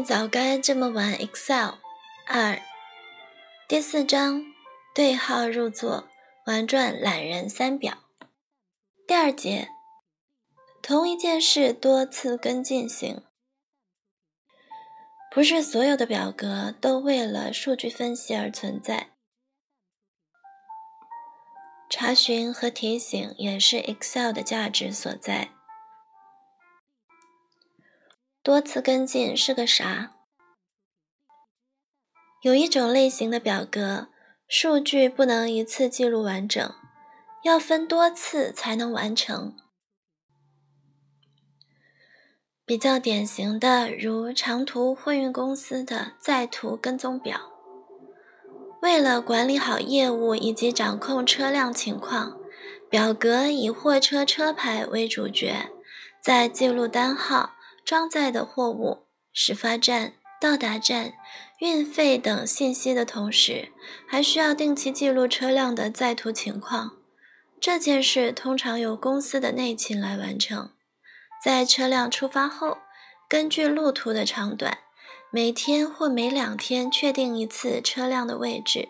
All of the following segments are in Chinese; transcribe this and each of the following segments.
早该这么玩 Excel。二，第四章，对号入座，玩转懒人三表。第二节，同一件事多次跟进型。不是所有的表格都为了数据分析而存在，查询和提醒也是 Excel 的价值所在。多次跟进是个啥？有一种类型的表格，数据不能一次记录完整，要分多次才能完成。比较典型的，如长途货运公司的在途跟踪表。为了管理好业务以及掌控车辆情况，表格以货车车牌为主角，在记录单号。装载的货物、始发站、到达站、运费等信息的同时，还需要定期记录车辆的在途情况。这件事通常由公司的内勤来完成。在车辆出发后，根据路途的长短，每天或每两天确定一次车辆的位置，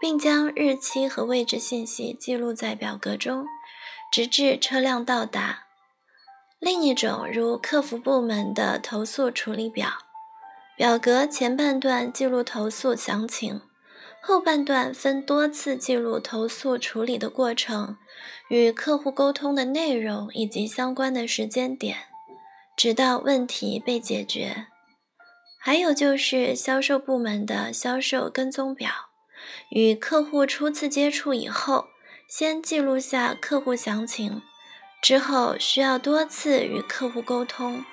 并将日期和位置信息记录在表格中，直至车辆到达。另一种，如客服部门的投诉处理表，表格前半段记录投诉详情，后半段分多次记录投诉处理的过程、与客户沟通的内容以及相关的时间点，直到问题被解决。还有就是销售部门的销售跟踪表，与客户初次接触以后，先记录下客户详情。之后需要多次与客户沟通，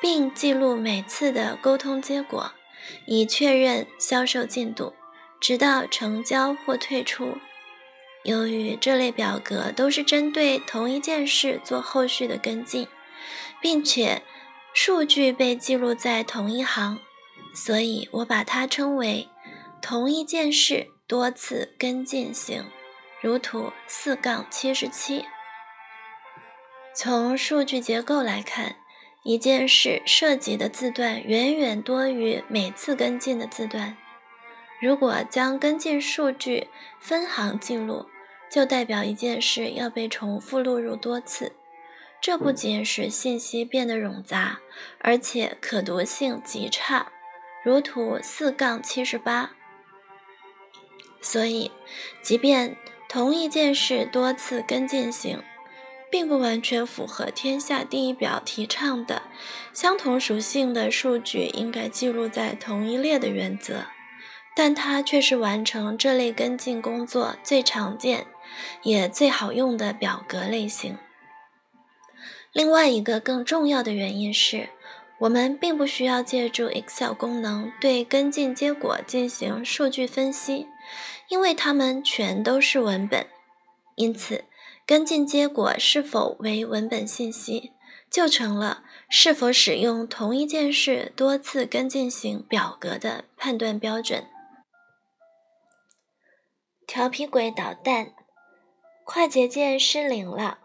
并记录每次的沟通结果，以确认销售进度，直到成交或退出。由于这类表格都是针对同一件事做后续的跟进，并且数据被记录在同一行，所以我把它称为“同一件事多次跟进型”，如图四杠七十七。从数据结构来看，一件事涉及的字段远远多于每次跟进的字段。如果将跟进数据分行记录，就代表一件事要被重复录入多次。这不仅使信息变得冗杂，而且可读性极差，如图四杠七十八。所以，即便同一件事多次跟进型。并不完全符合天下第一表提倡的相同属性的数据应该记录在同一列的原则，但它却是完成这类跟进工作最常见也最好用的表格类型。另外一个更重要的原因是，我们并不需要借助 Excel 功能对跟进结果进行数据分析，因为它们全都是文本，因此。跟进结果是否为文本信息，就成了是否使用同一件事多次跟进型表格的判断标准。调皮鬼捣蛋，快捷键失灵了。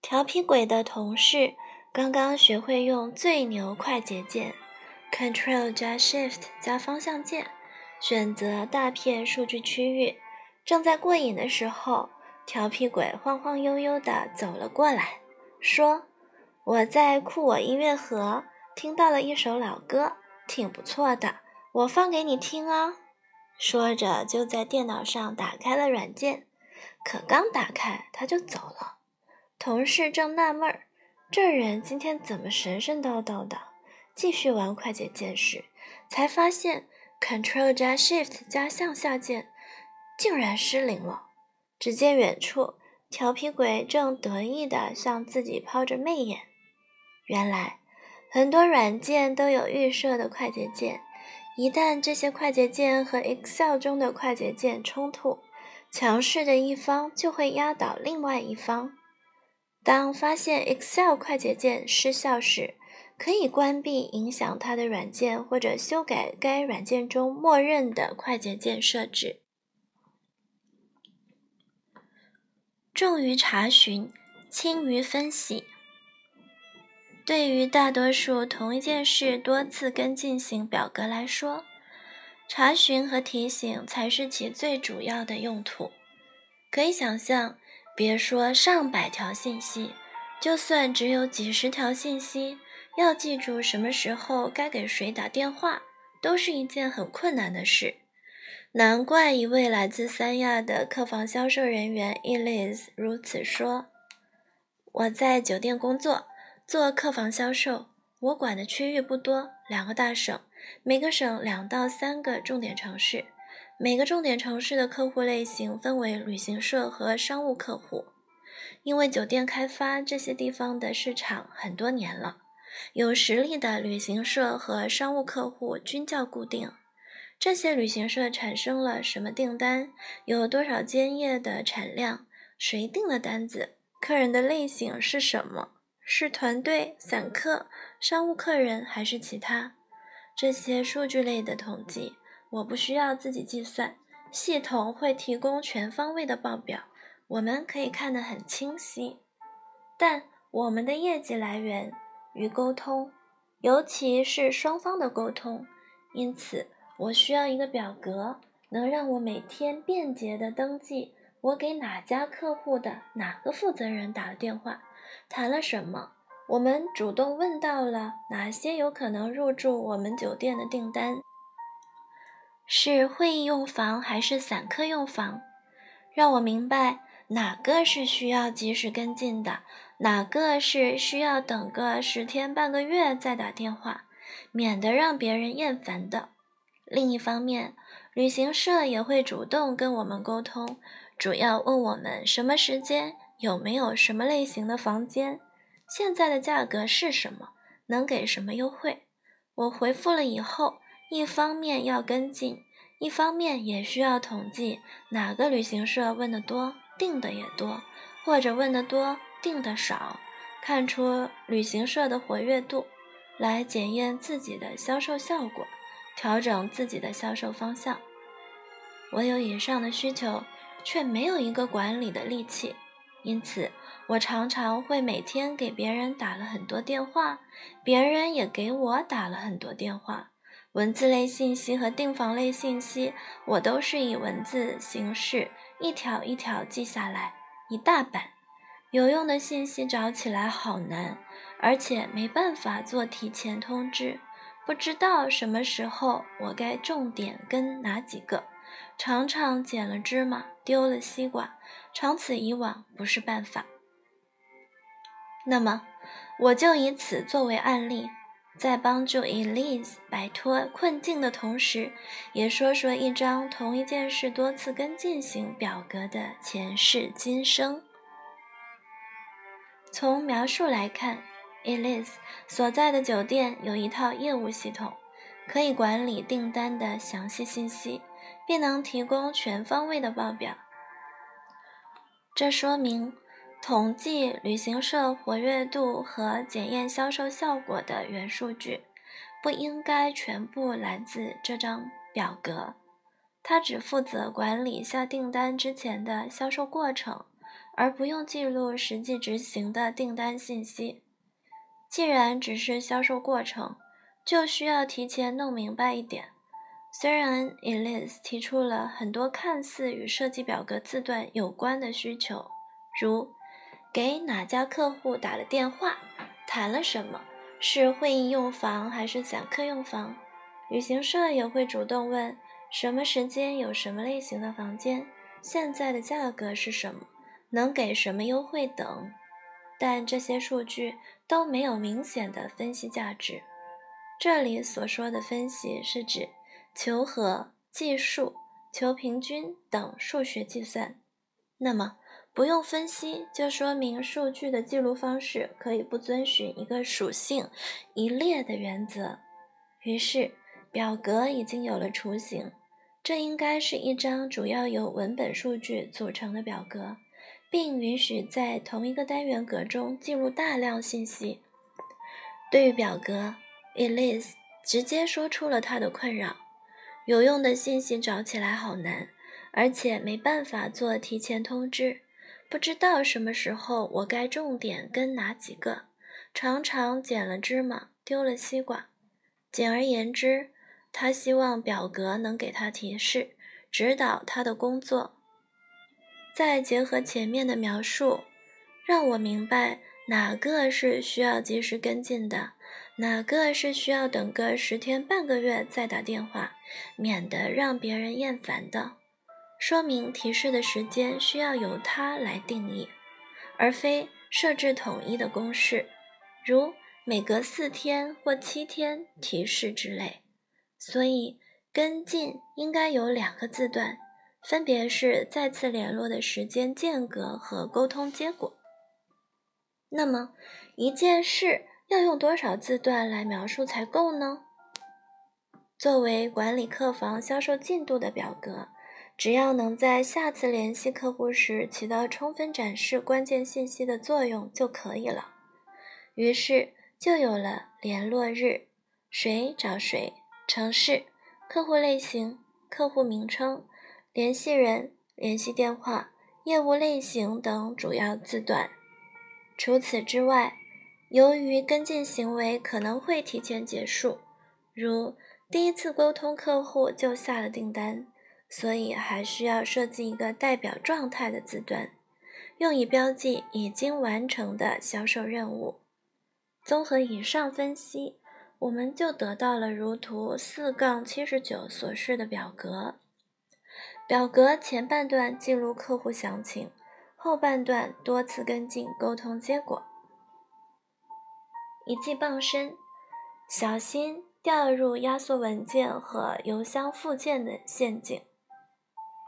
调皮鬼的同事刚刚学会用最牛快捷键，Ctrl 加 Shift 加方向键，选择大片数据区域，正在过瘾的时候。调皮鬼晃晃悠悠地走了过来，说：“我在酷我音乐盒听到了一首老歌，挺不错的，我放给你听啊。”说着就在电脑上打开了软件，可刚打开他就走了。同事正纳闷儿，这人今天怎么神神叨叨的？继续玩快捷键时，才发现 Ctrl 加 Shift 加向下键竟然失灵了。只见远处，调皮鬼正得意地向自己抛着媚眼。原来，很多软件都有预设的快捷键，一旦这些快捷键和 Excel 中的快捷键冲突，强势的一方就会压倒另外一方。当发现 Excel 快捷键失效时，可以关闭影响它的软件，或者修改该软件中默认的快捷键设置。重于查询，轻于分析。对于大多数同一件事多次跟进型表格来说，查询和提醒才是其最主要的用途。可以想象，别说上百条信息，就算只有几十条信息，要记住什么时候该给谁打电话，都是一件很困难的事。难怪一位来自三亚的客房销售人员 Elise 如此说：“我在酒店工作，做客房销售。我管的区域不多，两个大省，每个省两到三个重点城市。每个重点城市的客户类型分为旅行社和商务客户。因为酒店开发这些地方的市场很多年了，有实力的旅行社和商务客户均较固定。”这些旅行社产生了什么订单？有多少间业的产量？谁订的单子？客人的类型是什么？是团队、散客、商务客人还是其他？这些数据类的统计，我不需要自己计算，系统会提供全方位的报表，我们可以看得很清晰。但我们的业绩来源于沟通，尤其是双方的沟通，因此。我需要一个表格，能让我每天便捷的登记我给哪家客户的哪个负责人打了电话，谈了什么。我们主动问到了哪些有可能入住我们酒店的订单，是会议用房还是散客用房？让我明白哪个是需要及时跟进的，哪个是需要等个十天半个月再打电话，免得让别人厌烦的。另一方面，旅行社也会主动跟我们沟通，主要问我们什么时间有没有什么类型的房间，现在的价格是什么，能给什么优惠。我回复了以后，一方面要跟进，一方面也需要统计哪个旅行社问的多，订的也多，或者问的多，订的少，看出旅行社的活跃度，来检验自己的销售效果。调整自己的销售方向。我有以上的需求，却没有一个管理的力气，因此我常常会每天给别人打了很多电话，别人也给我打了很多电话。文字类信息和订房类信息，我都是以文字形式一条一条记下来，一大版。有用的信息找起来好难，而且没办法做提前通知。不知道什么时候我该重点跟哪几个，常常捡了芝麻丢了西瓜，长此以往不是办法。那么，我就以此作为案例，在帮助 Elise 摆脱困境的同时，也说说一张同一件事多次跟进型表格的前世今生。从描述来看。Elise 所在的酒店有一套业务系统，可以管理订单的详细信息，并能提供全方位的报表。这说明，统计旅行社活跃度和检验销售效果的原数据，不应该全部来自这张表格。它只负责管理下订单之前的销售过程，而不用记录实际执行的订单信息。既然只是销售过程，就需要提前弄明白一点。虽然 Elise 提出了很多看似与设计表格字段有关的需求，如给哪家客户打了电话，谈了什么，是会议用房还是散客用房，旅行社也会主动问什么时间有什么类型的房间，现在的价格是什么，能给什么优惠等。但这些数据都没有明显的分析价值。这里所说的分析是指求和、计数、求平均等数学计算。那么，不用分析就说明数据的记录方式可以不遵循一个属性一列的原则。于是，表格已经有了雏形。这应该是一张主要由文本数据组成的表格。并允许在同一个单元格中记录大量信息。对于表格，Elise 直接说出了他的困扰：有用的信息找起来好难，而且没办法做提前通知，不知道什么时候我该重点跟哪几个，常常捡了芝麻丢了西瓜。简而言之，他希望表格能给他提示，指导他的工作。再结合前面的描述，让我明白哪个是需要及时跟进的，哪个是需要等个十天半个月再打电话，免得让别人厌烦的。说明提示的时间需要由他来定义，而非设置统一的公式，如每隔四天或七天提示之类。所以跟进应该有两个字段，分别是再次联络的时间间隔和沟通结果。那么一件事要用多少字段来描述才够呢？作为管理客房销售进度的表格。只要能在下次联系客户时起到充分展示关键信息的作用就可以了。于是就有了联络日、谁找谁、城市、客户类型、客户名称、联系人、联系电话、业务类型等主要字段。除此之外，由于跟进行为可能会提前结束，如第一次沟通客户就下了订单。所以还需要设计一个代表状态的字段，用以标记已经完成的销售任务。综合以上分析，我们就得到了如图四杠七十九所示的表格。表格前半段记录客户详情，后半段多次跟进沟通结果。一记傍身，小心掉入压缩文件和邮箱附件的陷阱。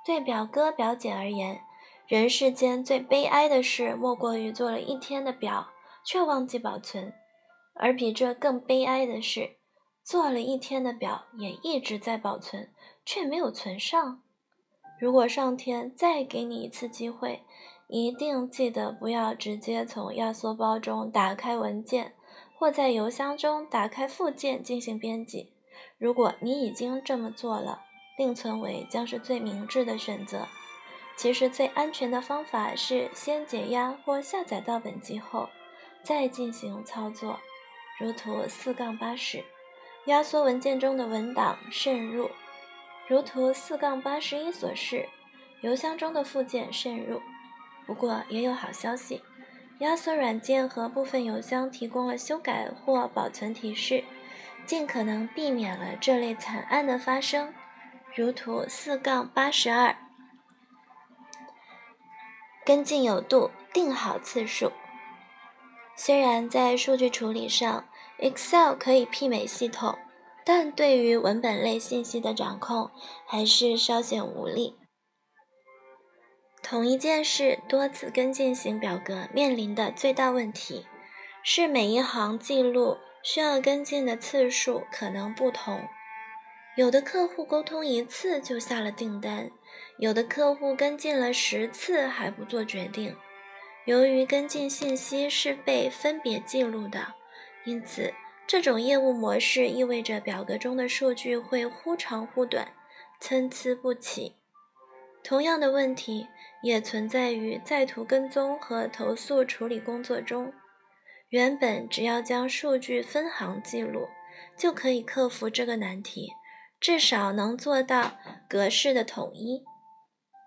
对表哥表姐而言，人世间最悲哀的事，莫过于做了一天的表，却忘记保存；而比这更悲哀的是，做了一天的表，也一直在保存，却没有存上。如果上天再给你一次机会，一定记得不要直接从压缩包中打开文件，或在邮箱中打开附件进行编辑。如果你已经这么做了，另存为将是最明智的选择。其实最安全的方法是先解压或下载到本机后，再进行操作。如图四杠八十，压缩文件中的文档渗入；如图四杠八十一所示，邮箱中的附件渗入。不过也有好消息，压缩软件和部分邮箱提供了修改或保存提示，尽可能避免了这类惨案的发生。如图四杠八十二，跟进有度，定好次数。虽然在数据处理上，Excel 可以媲美系统，但对于文本类信息的掌控还是稍显无力。同一件事多次跟进型表格面临的最大问题，是每一行记录需要跟进的次数可能不同。有的客户沟通一次就下了订单，有的客户跟进了十次还不做决定。由于跟进信息是被分别记录的，因此这种业务模式意味着表格中的数据会忽长忽短，参差不齐。同样的问题也存在于在途跟踪和投诉处理工作中。原本只要将数据分行记录，就可以克服这个难题。至少能做到格式的统一，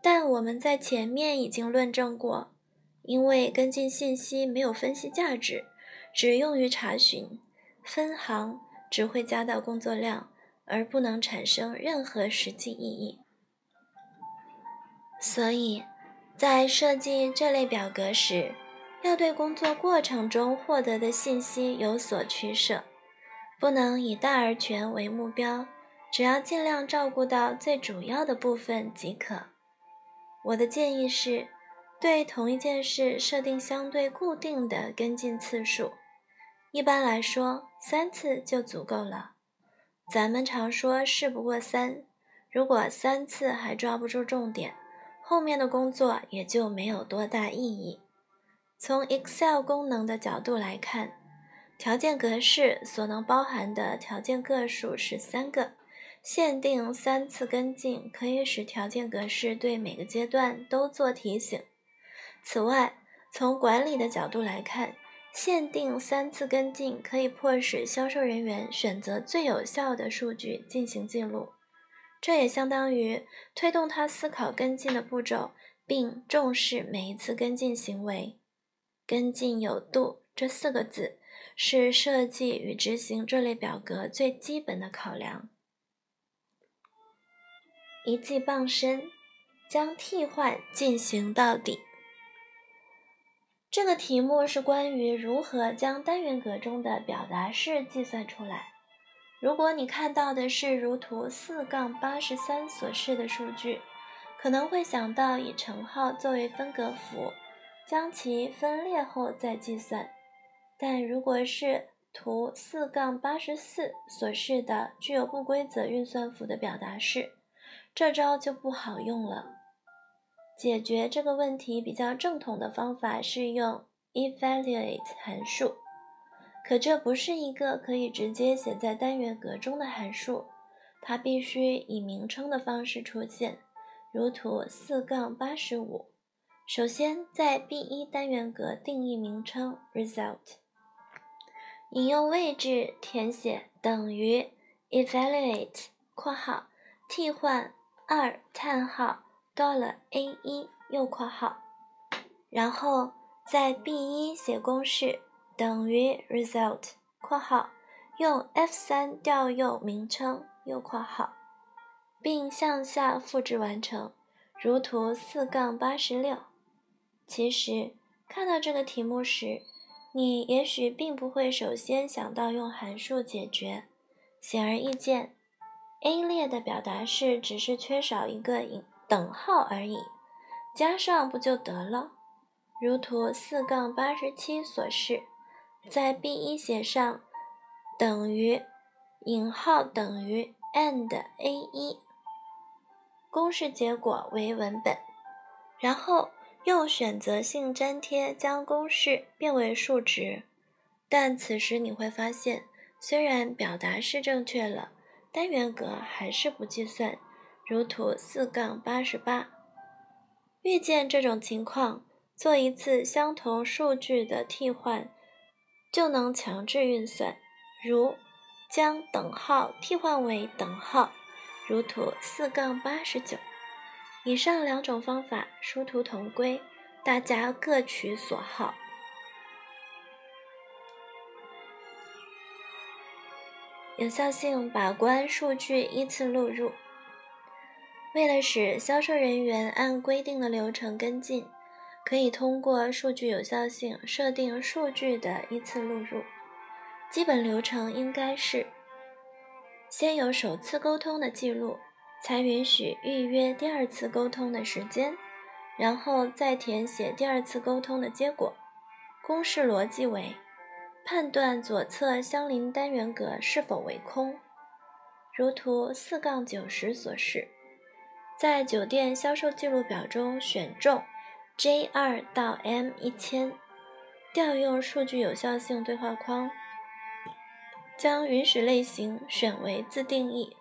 但我们在前面已经论证过，因为跟进信息没有分析价值，只用于查询，分行只会加大工作量，而不能产生任何实际意义。所以，在设计这类表格时，要对工作过程中获得的信息有所取舍，不能以大而全为目标。只要尽量照顾到最主要的部分即可。我的建议是，对同一件事设定相对固定的跟进次数，一般来说三次就足够了。咱们常说事不过三，如果三次还抓不住重点，后面的工作也就没有多大意义。从 Excel 功能的角度来看，条件格式所能包含的条件个数是三个。限定三次跟进，可以使条件格式对每个阶段都做提醒。此外，从管理的角度来看，限定三次跟进可以迫使销售人员选择最有效的数据进行记录，这也相当于推动他思考跟进的步骤，并重视每一次跟进行为。跟进有度这四个字是设计与执行这类表格最基本的考量。一技傍身，将替换进行到底。这个题目是关于如何将单元格中的表达式计算出来。如果你看到的是如图四杠八十三所示的数据，可能会想到以乘号作为分隔符。将其分裂后再计算，但如果是图四杠八十四所示的具有不规则运算符的表达式，这招就不好用了。解决这个问题比较正统的方法是用 evaluate 函数，可这不是一个可以直接写在单元格中的函数，它必须以名称的方式出现，如图四杠八十五。首先，在 B 一单元格定义名称 result，引用位置填写等于 evaluate（ 括号替换二叹号到了 A 一右括号），然后在 B 一写公式等于 result（ 括号用 F 三调用名称右括号），并向下复制完成，如图四杠八十六。其实看到这个题目时，你也许并不会首先想到用函数解决。显而易见，A 列的表达式只是缺少一个引等号而已，加上不就得了？如图四杠八十七所示，在 B 一写上等于引号等于 and A 一，公式结果为文本，然后。用选择性粘贴将公式变为数值，但此时你会发现，虽然表达式正确了，单元格还是不计算，如图四杠八十八。遇见这种情况，做一次相同数据的替换，就能强制运算，如将等号替换为等号，如图四杠八十九。以上两种方法殊途同归，大家各取所好。有效性把关数据依次录入。为了使销售人员按规定的流程跟进，可以通过数据有效性设定数据的依次录入。基本流程应该是：先有首次沟通的记录。才允许预约第二次沟通的时间，然后再填写第二次沟通的结果。公式逻辑为：判断左侧相邻单元格是否为空，如图四杠九十所示。在酒店销售记录表中选中 J 二到 M 一千，调用数据有效性对话框，将允许类型选为自定义。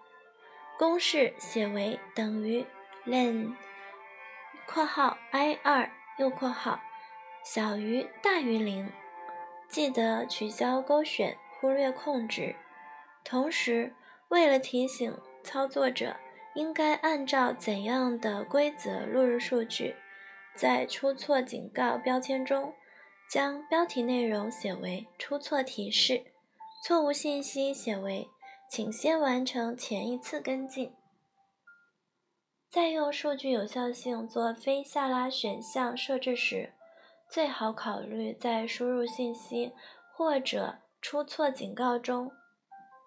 公式写为等于 len（ 括号 i 二右括号小于大于零），记得取消勾选，忽略空值。同时，为了提醒操作者应该按照怎样的规则录入数据，在出错警告标签中，将标题内容写为出错提示，错误信息写为。请先完成前一次跟进，在用数据有效性做非下拉选项设置时，最好考虑在输入信息或者出错警告中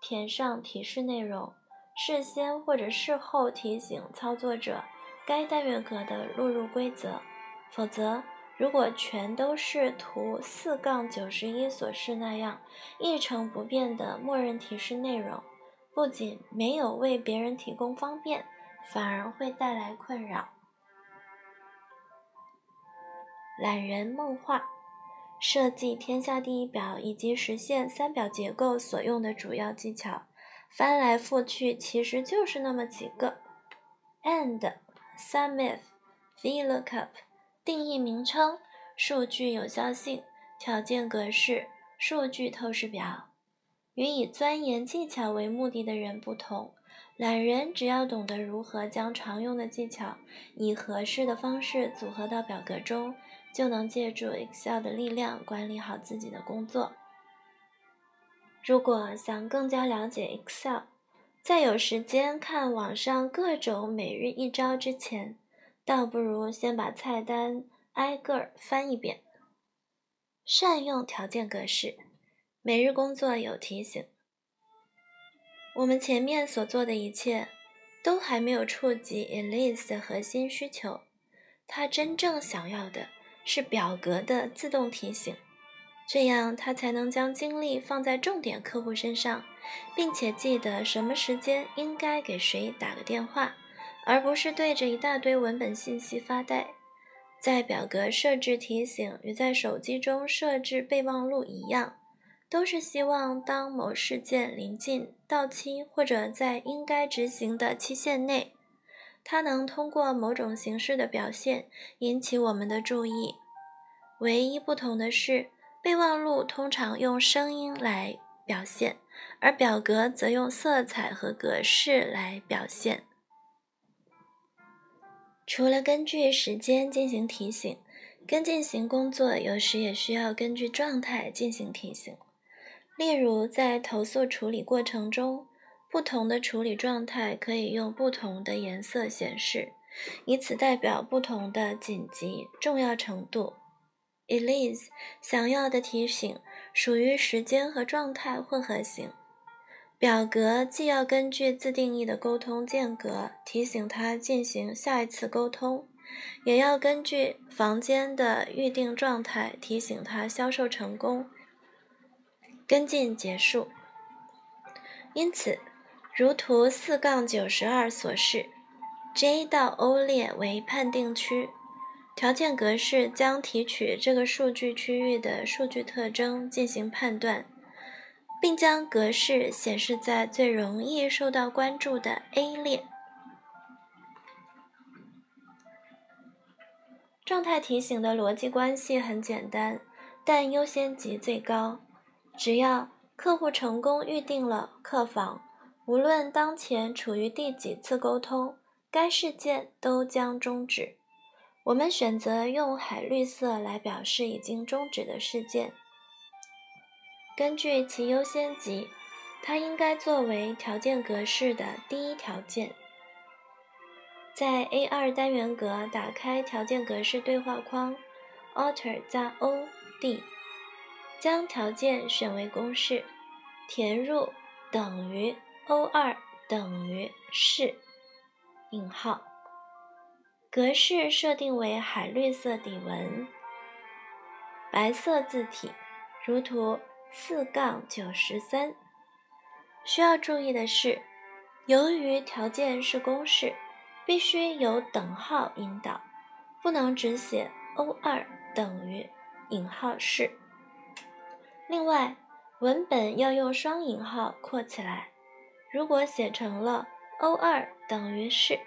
填上提示内容，事先或者事后提醒操作者该单元格的录入规则。否则，如果全都是图四杠九十一所示那样一成不变的默认提示内容。不仅没有为别人提供方便，反而会带来困扰。懒人梦话：设计天下第一表以及实现三表结构所用的主要技巧，翻来覆去其实就是那么几个：and、sumif、vlookup、定义名称、数据有效性、条件格式、数据透视表。与以钻研技巧为目的的人不同，懒人只要懂得如何将常用的技巧以合适的方式组合到表格中，就能借助 Excel 的力量管理好自己的工作。如果想更加了解 Excel，在有时间看网上各种每日一招之前，倒不如先把菜单挨个儿翻一遍。善用条件格式。每日工作有提醒，我们前面所做的一切都还没有触及 Elise 的核心需求。他真正想要的是表格的自动提醒，这样他才能将精力放在重点客户身上，并且记得什么时间应该给谁打个电话，而不是对着一大堆文本信息发呆。在表格设置提醒与在手机中设置备忘录一样。都是希望，当某事件临近到期或者在应该执行的期限内，它能通过某种形式的表现引起我们的注意。唯一不同的是，备忘录通常用声音来表现，而表格则用色彩和格式来表现。除了根据时间进行提醒，跟进型工作有时也需要根据状态进行提醒。例如，在投诉处理过程中，不同的处理状态可以用不同的颜色显示，以此代表不同的紧急重要程度。Elise 想要的提醒属于时间和状态混合型。表格既要根据自定义的沟通间隔提醒他进行下一次沟通，也要根据房间的预定状态提醒他销售成功。跟进结束。因此，如图四杠九十二所示，J 到 O 列为判定区，条件格式将提取这个数据区域的数据特征进行判断，并将格式显示在最容易受到关注的 A 列。状态提醒的逻辑关系很简单，但优先级最高。只要客户成功预定了客房，无论当前处于第几次沟通，该事件都将终止。我们选择用海绿色来表示已经终止的事件。根据其优先级，它应该作为条件格式的第一条件。在 A2 单元格打开条件格式对话框，Alt 加 O D。将条件选为公式，填入等于 O2 等于是引号，格式设定为海绿色底纹，白色字体，如图四杠九十三。需要注意的是，由于条件是公式，必须有等号引导，不能只写 O 二等于引号是。另外，文本要用双引号括起来。如果写成了 O 二等于是，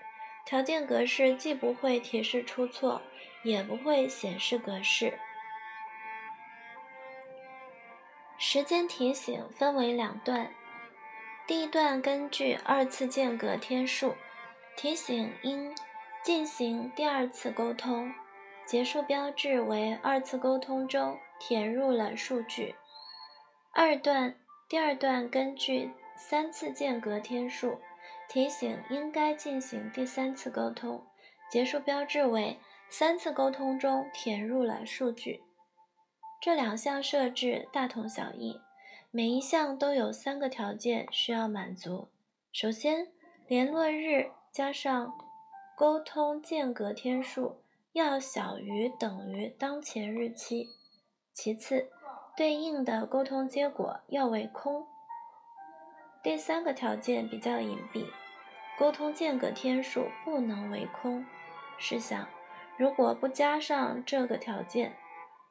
条件格式既不会提示出错，也不会显示格式。时间提醒分为两段，第一段根据二次间隔天数提醒应进行第二次沟通，结束标志为二次沟通中填入了数据。二段，第二段根据三次间隔天数提醒应该进行第三次沟通，结束标志为三次沟通中填入了数据。这两项设置大同小异，每一项都有三个条件需要满足。首先，联络日加上沟通间隔天数要小于等于当前日期。其次，对应的沟通结果要为空。第三个条件比较隐蔽，沟通间隔天数不能为空。试想，如果不加上这个条件，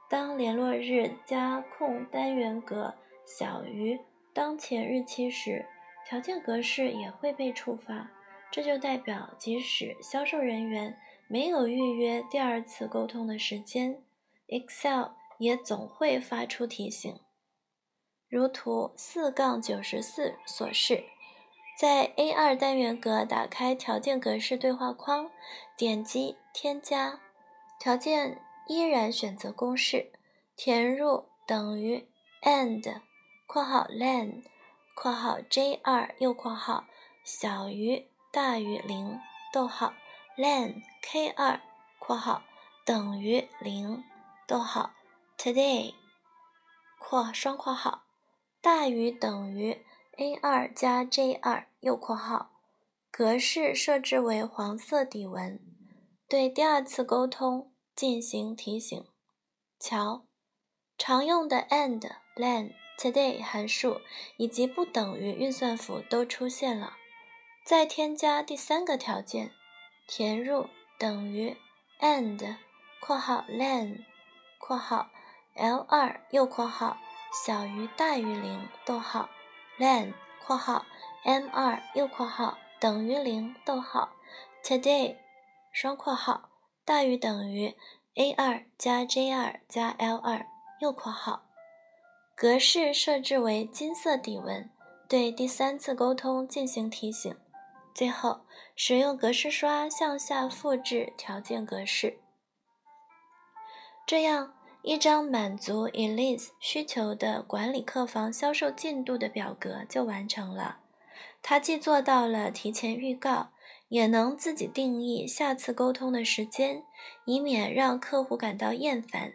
当联络日加空单元格小于当前日期时，条件格式也会被触发。这就代表，即使销售人员没有预约第二次沟通的时间，Excel。也总会发出提醒。如图四杠九十四所示，在 A2 单元格打开条件格式对话框，点击添加条件，依然选择公式，填入等于 and（ 括号 len） 括号 j2 右括号小于大于零逗号 len k2 括号等于零逗号 today（ 括双括号）大于等于 a2 加 j2 右括号格式设置为黄色底纹，对第二次沟通进行提醒。瞧，常用的 and、len、today 函数以及不等于运算符都出现了。再添加第三个条件，填入等于 and（ 括号 len） 括号 l2 右括号小于大于零逗号 Then（ 括号 m2 右括号等于零逗号 today 双括号大于等于 a2 加 j2 加 l2 右括号格式设置为金色底纹，对第三次沟通进行提醒。最后，使用格式刷向下复制条件格式，这样一张满足 Elise 需求的管理客房销售进度的表格就完成了。它既做到了提前预告，也能自己定义下次沟通的时间，以免让客户感到厌烦。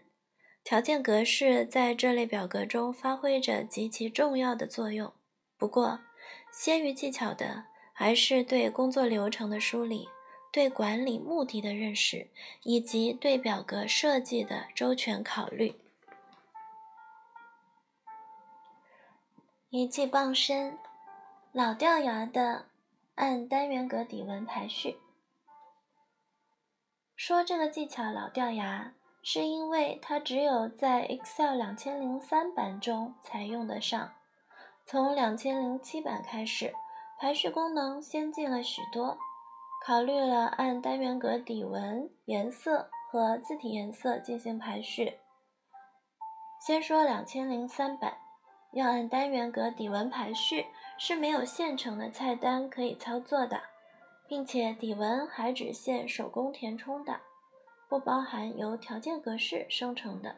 条件格式在这类表格中发挥着极其重要的作用。不过，先于技巧的。还是对工作流程的梳理、对管理目的的认识，以及对表格设计的周全考虑。一技傍身，老掉牙的按单元格底纹排序。说这个技巧老掉牙，是因为它只有在 Excel 两千零三版中才用得上，从两千零七版开始。排序功能先进了许多，考虑了按单元格底纹颜色和字体颜色进行排序。先说两千零三版，要按单元格底纹排序是没有现成的菜单可以操作的，并且底纹还只限手工填充的，不包含由条件格式生成的。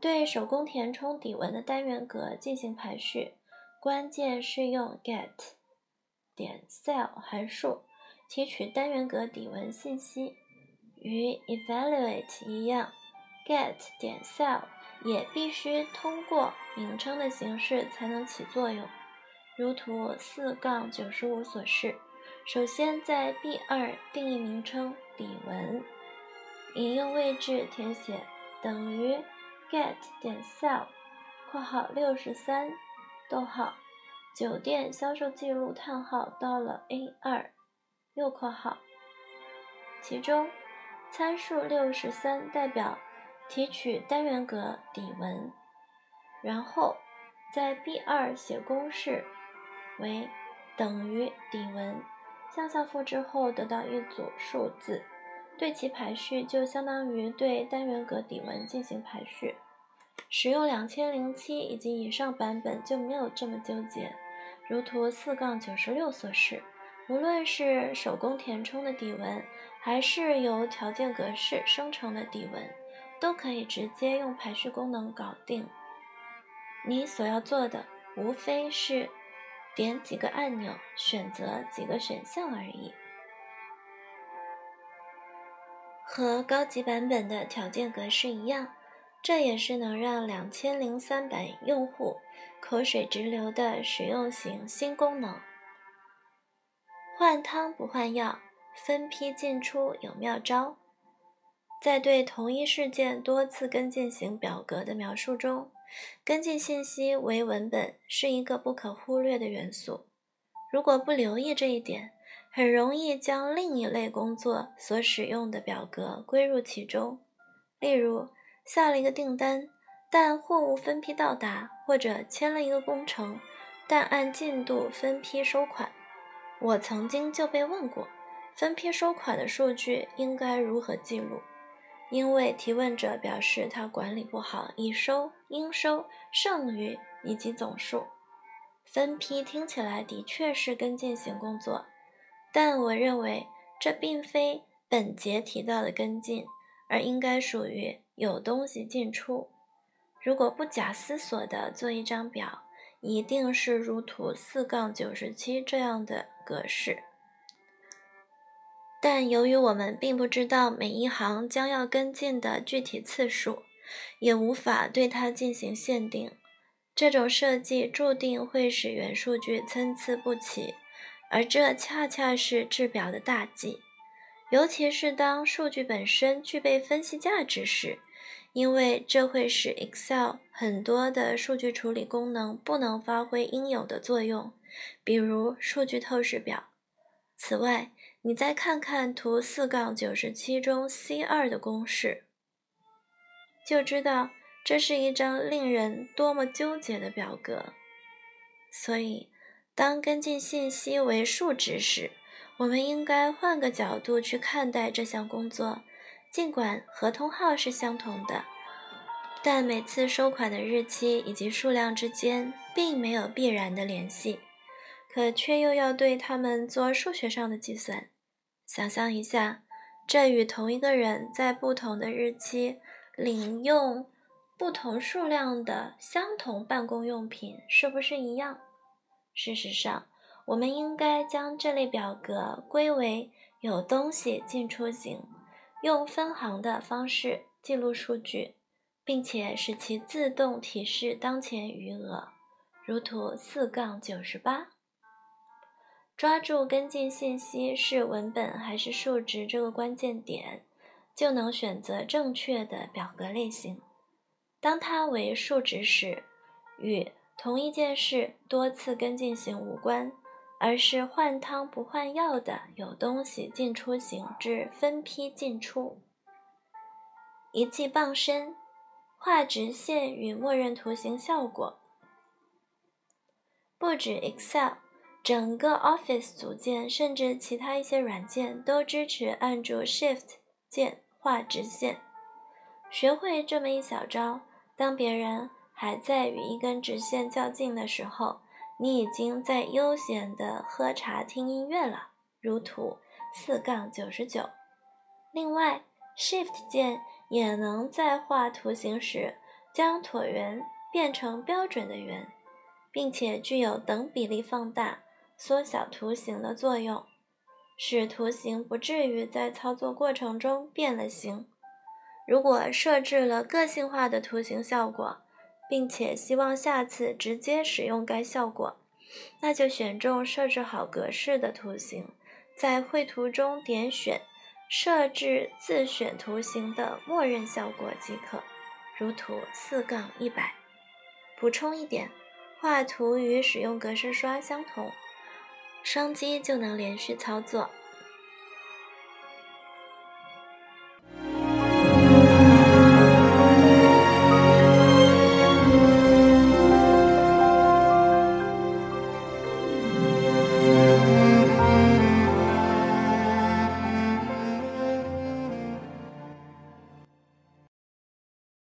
对手工填充底纹的单元格进行排序，关键是用 get。点 cell 函数提取单元格底纹信息，与 evaluate 一样，get 点 cell 也必须通过名称的形式才能起作用。如图四杠九十五所示，首先在 B 二定义名称底纹，引用位置填写等于 get 点 cell（ 括号六十三，逗号）。酒店销售记录叹号到了 A 二，右括号，其中参数六十三代表提取单元格底纹，然后在 B 二写公式为等于底纹，向下复制后得到一组数字，对其排序就相当于对单元格底纹进行排序。使用两千零七以及以上版本就没有这么纠结。如图四杠九十六所示，无论是手工填充的底纹，还是由条件格式生成的底纹，都可以直接用排序功能搞定。你所要做的，无非是点几个按钮，选择几个选项而已。和高级版本的条件格式一样。这也是能让两千零三版用户口水直流的实用型新功能。换汤不换药，分批进出有妙招。在对同一事件多次跟进型表格的描述中，跟进信息为文本是一个不可忽略的元素。如果不留意这一点，很容易将另一类工作所使用的表格归入其中，例如。下了一个订单，但货物分批到达，或者签了一个工程，但按进度分批收款。我曾经就被问过，分批收款的数据应该如何记录？因为提问者表示他管理不好已收、应收、剩余以及总数。分批听起来的确是跟进型工作，但我认为这并非本节提到的跟进，而应该属于有东西进出。如果不假思索地做一张表，一定是如图四杠九十七这样的格式。但由于我们并不知道每一行将要跟进的具体次数，也无法对它进行限定。这种设计注定会使原数据参差不齐，而这恰恰是制表的大忌。尤其是当数据本身具备分析价值时，因为这会使 Excel 很多的数据处理功能不能发挥应有的作用，比如数据透视表。此外，你再看看图四杠九十七中 C 二的公式，就知道这是一张令人多么纠结的表格。所以，当跟进信息为数值时，我们应该换个角度去看待这项工作。尽管合同号是相同的，但每次收款的日期以及数量之间并没有必然的联系，可却又要对他们做数学上的计算。想象一下，这与同一个人在不同的日期领用不同数量的相同办公用品是不是一样？事实上，我们应该将这类表格归为有东西进出型，用分行的方式记录数据，并且使其自动提示当前余额，如图四杠九十八。抓住跟进信息是文本还是数值这个关键点，就能选择正确的表格类型。当它为数值时，与同一件事多次跟进型无关，而是换汤不换药的有东西进出行至分批进出。一记傍身，画直线与默认图形效果，不止 Excel。整个 Office 组件，甚至其他一些软件都支持按住 Shift 键画直线。学会这么一小招，当别人还在与一根直线较劲的时候，你已经在悠闲地喝茶听音乐了。如图四杠九十九。另外，Shift 键也能在画图形时将椭圆变成标准的圆，并且具有等比例放大。缩小图形的作用，使图形不至于在操作过程中变了形。如果设置了个性化的图形效果，并且希望下次直接使用该效果，那就选中设置好格式的图形，在绘图中点选设置自选图形的默认效果即可。如图四杠一百。补充一点，画图与使用格式刷相同。双击就能连续操作。